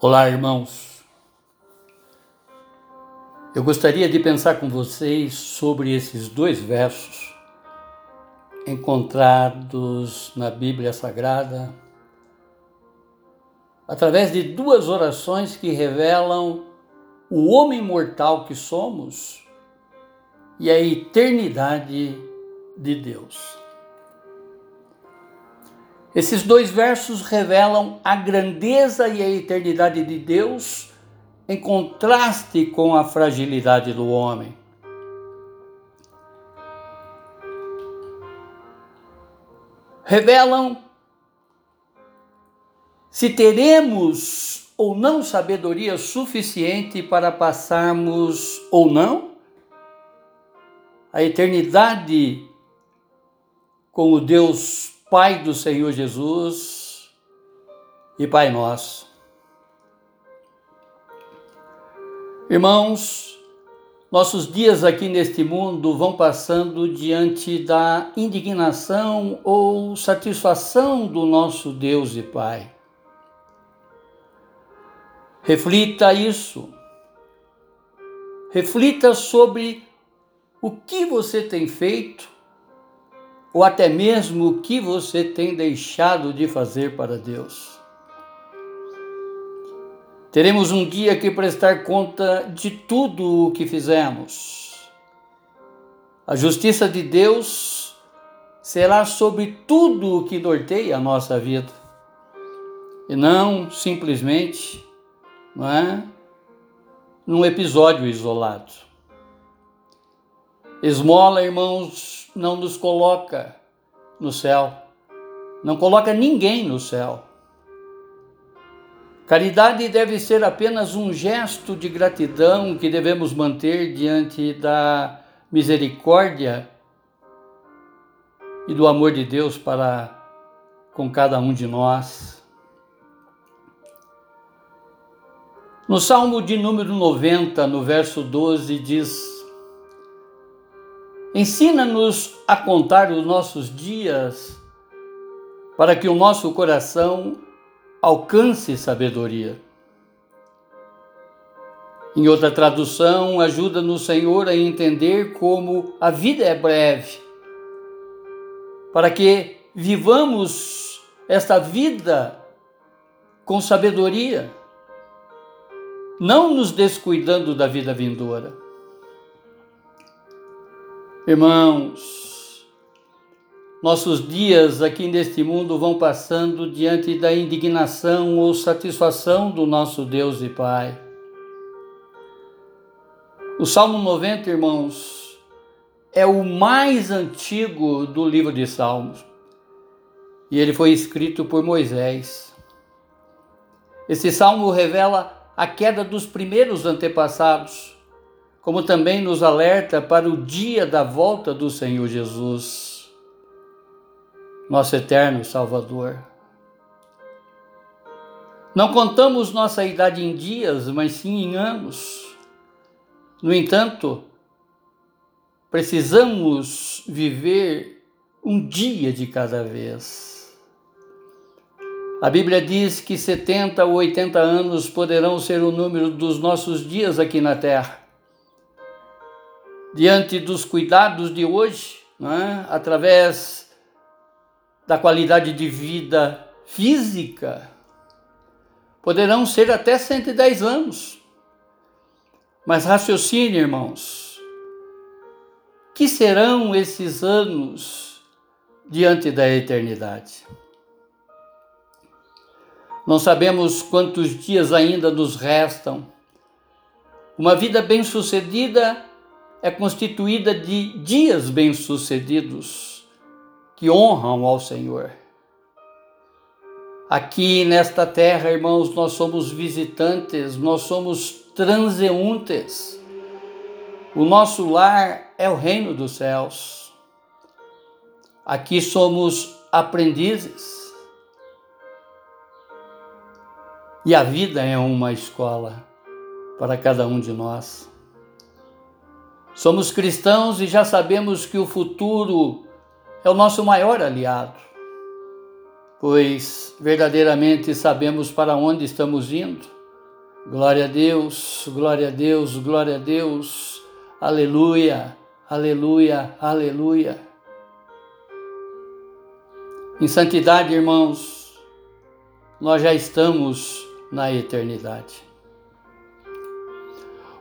Olá, irmãos. Eu gostaria de pensar com vocês sobre esses dois versos encontrados na Bíblia Sagrada, através de duas orações que revelam o homem mortal que somos e a eternidade de Deus. Esses dois versos revelam a grandeza e a eternidade de Deus em contraste com a fragilidade do homem. Revelam se teremos ou não sabedoria suficiente para passarmos ou não a eternidade com o Deus Pai do Senhor Jesus e Pai Nosso. Irmãos, nossos dias aqui neste mundo vão passando diante da indignação ou satisfação do nosso Deus e Pai. Reflita isso. Reflita sobre o que você tem feito ou até mesmo o que você tem deixado de fazer para Deus. Teremos um dia que prestar conta de tudo o que fizemos. A justiça de Deus será sobre tudo o que norteia a nossa vida. E não simplesmente, não é? Num episódio isolado. Esmola, irmãos, não nos coloca no céu, não coloca ninguém no céu. Caridade deve ser apenas um gesto de gratidão que devemos manter diante da misericórdia e do amor de Deus para com cada um de nós. No Salmo de número 90, no verso 12, diz: Ensina-nos a contar os nossos dias para que o nosso coração alcance sabedoria. Em outra tradução, ajuda-nos, Senhor, a entender como a vida é breve, para que vivamos esta vida com sabedoria, não nos descuidando da vida vindoura. Irmãos, nossos dias aqui neste mundo vão passando diante da indignação ou satisfação do nosso Deus e Pai. O Salmo 90, irmãos, é o mais antigo do livro de Salmos e ele foi escrito por Moisés. Esse salmo revela a queda dos primeiros antepassados como também nos alerta para o dia da volta do Senhor Jesus, nosso eterno Salvador. Não contamos nossa idade em dias, mas sim em anos. No entanto, precisamos viver um dia de cada vez. A Bíblia diz que 70 ou 80 anos poderão ser o número dos nossos dias aqui na terra diante dos cuidados de hoje, é? através da qualidade de vida física, poderão ser até 110 anos. Mas raciocine, irmãos, que serão esses anos diante da eternidade? Não sabemos quantos dias ainda nos restam. Uma vida bem-sucedida é constituída de dias bem-sucedidos que honram ao Senhor. Aqui nesta terra, irmãos, nós somos visitantes, nós somos transeuntes. O nosso lar é o reino dos céus. Aqui somos aprendizes. E a vida é uma escola para cada um de nós. Somos cristãos e já sabemos que o futuro é o nosso maior aliado, pois verdadeiramente sabemos para onde estamos indo. Glória a Deus, glória a Deus, glória a Deus. Aleluia, aleluia, aleluia. Em santidade, irmãos, nós já estamos na eternidade.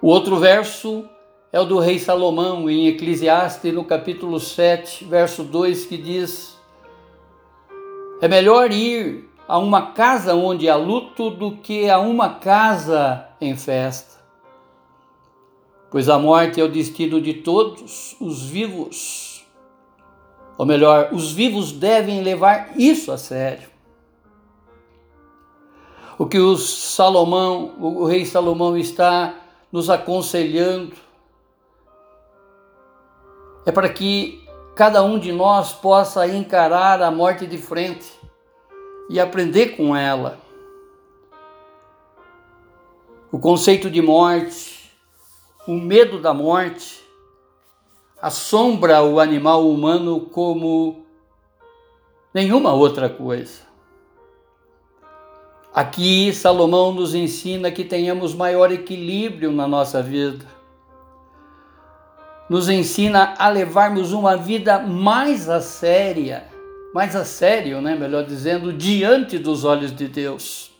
O outro verso é o do rei Salomão, em Eclesiastes, no capítulo 7, verso 2, que diz: É melhor ir a uma casa onde há luto do que a uma casa em festa. Pois a morte é o destino de todos os vivos. Ou melhor, os vivos devem levar isso a sério. O que o Salomão, o rei Salomão está nos aconselhando é para que cada um de nós possa encarar a morte de frente e aprender com ela. O conceito de morte, o medo da morte, assombra o animal humano como nenhuma outra coisa. Aqui, Salomão nos ensina que tenhamos maior equilíbrio na nossa vida. Nos ensina a levarmos uma vida mais a séria mais a sério, né, melhor dizendo, diante dos olhos de Deus.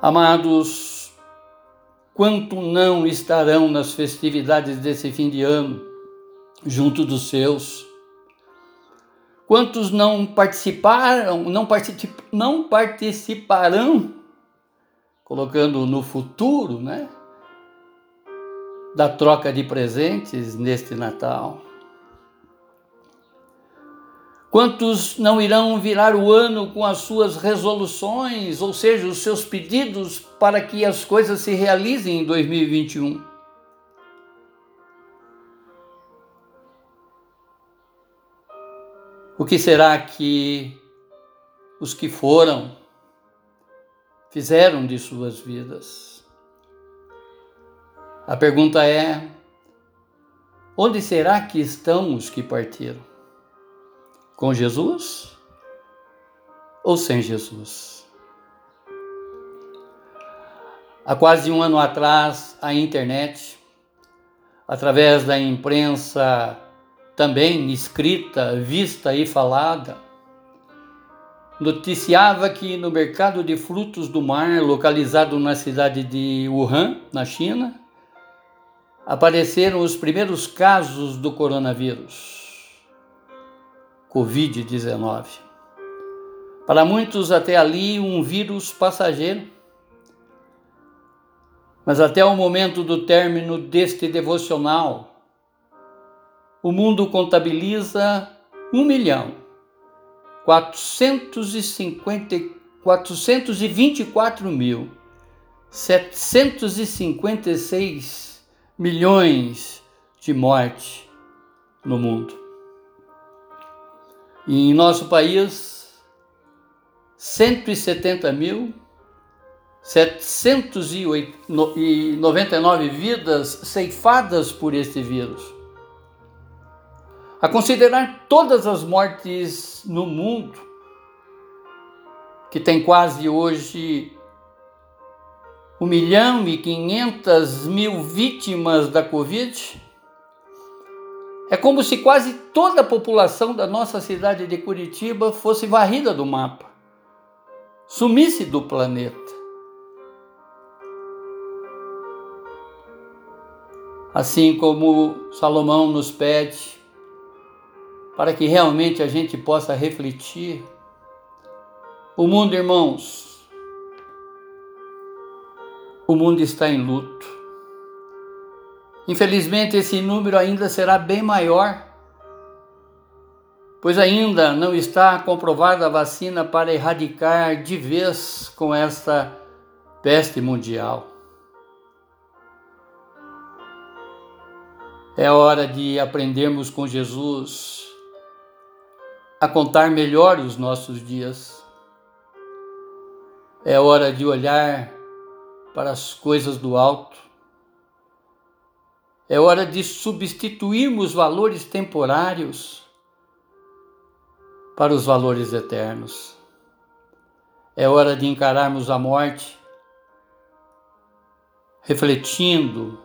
Amados, quanto não estarão nas festividades desse fim de ano junto dos seus? Quantos não participaram, não, particip, não participarão, colocando no futuro, né? Da troca de presentes neste Natal. Quantos não irão virar o ano com as suas resoluções, ou seja, os seus pedidos para que as coisas se realizem em 2021? O que será que os que foram fizeram de suas vidas? A pergunta é: onde será que estão os que partiram? Com Jesus ou sem Jesus? Há quase um ano atrás, a internet, através da imprensa também escrita, vista e falada, noticiava que no mercado de frutos do mar, localizado na cidade de Wuhan, na China, apareceram os primeiros casos do coronavírus. Covid-19. Para muitos, até ali, um vírus passageiro. Mas até o momento do término deste devocional, o mundo contabiliza 1 milhão 450, 424 mil 756 milhões de mortes no mundo. E em nosso país, 170 mil 799 vidas ceifadas por este vírus. A considerar todas as mortes no mundo, que tem quase hoje 1 milhão e 500 mil vítimas da Covid, é como se quase toda a população da nossa cidade de Curitiba fosse varrida do mapa, sumisse do planeta. Assim como Salomão nos pede, para que realmente a gente possa refletir, o mundo, irmãos, o mundo está em luto. Infelizmente, esse número ainda será bem maior, pois ainda não está comprovada a vacina para erradicar de vez com esta peste mundial. É hora de aprendermos com Jesus a contar melhor os nossos dias. É hora de olhar para as coisas do alto é hora de substituirmos valores temporários para os valores eternos. É hora de encararmos a morte refletindo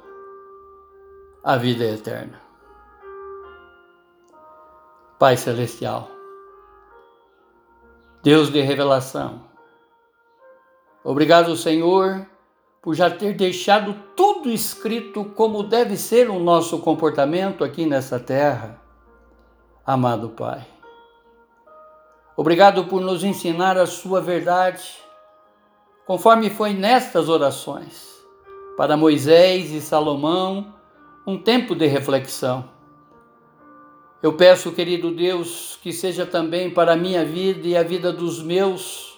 a vida eterna. Pai Celestial, Deus de revelação, obrigado, Senhor, por já ter deixado tudo escrito como deve ser o nosso comportamento aqui nessa terra. Amado Pai, obrigado por nos ensinar a Sua verdade, conforme foi nestas orações para Moisés e Salomão um tempo de reflexão. Eu peço, querido Deus, que seja também para a minha vida e a vida dos meus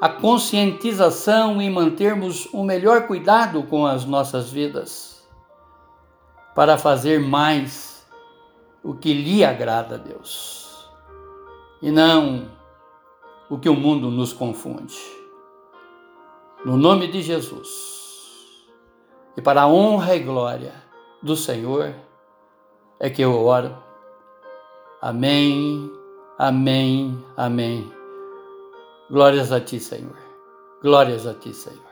a conscientização em mantermos o melhor cuidado com as nossas vidas, para fazer mais o que lhe agrada a Deus, e não o que o mundo nos confunde. No nome de Jesus e para a honra e glória do Senhor é que eu oro. Amém, amém, amém. Glórias a ti, Senhor. Glórias a ti, Senhor.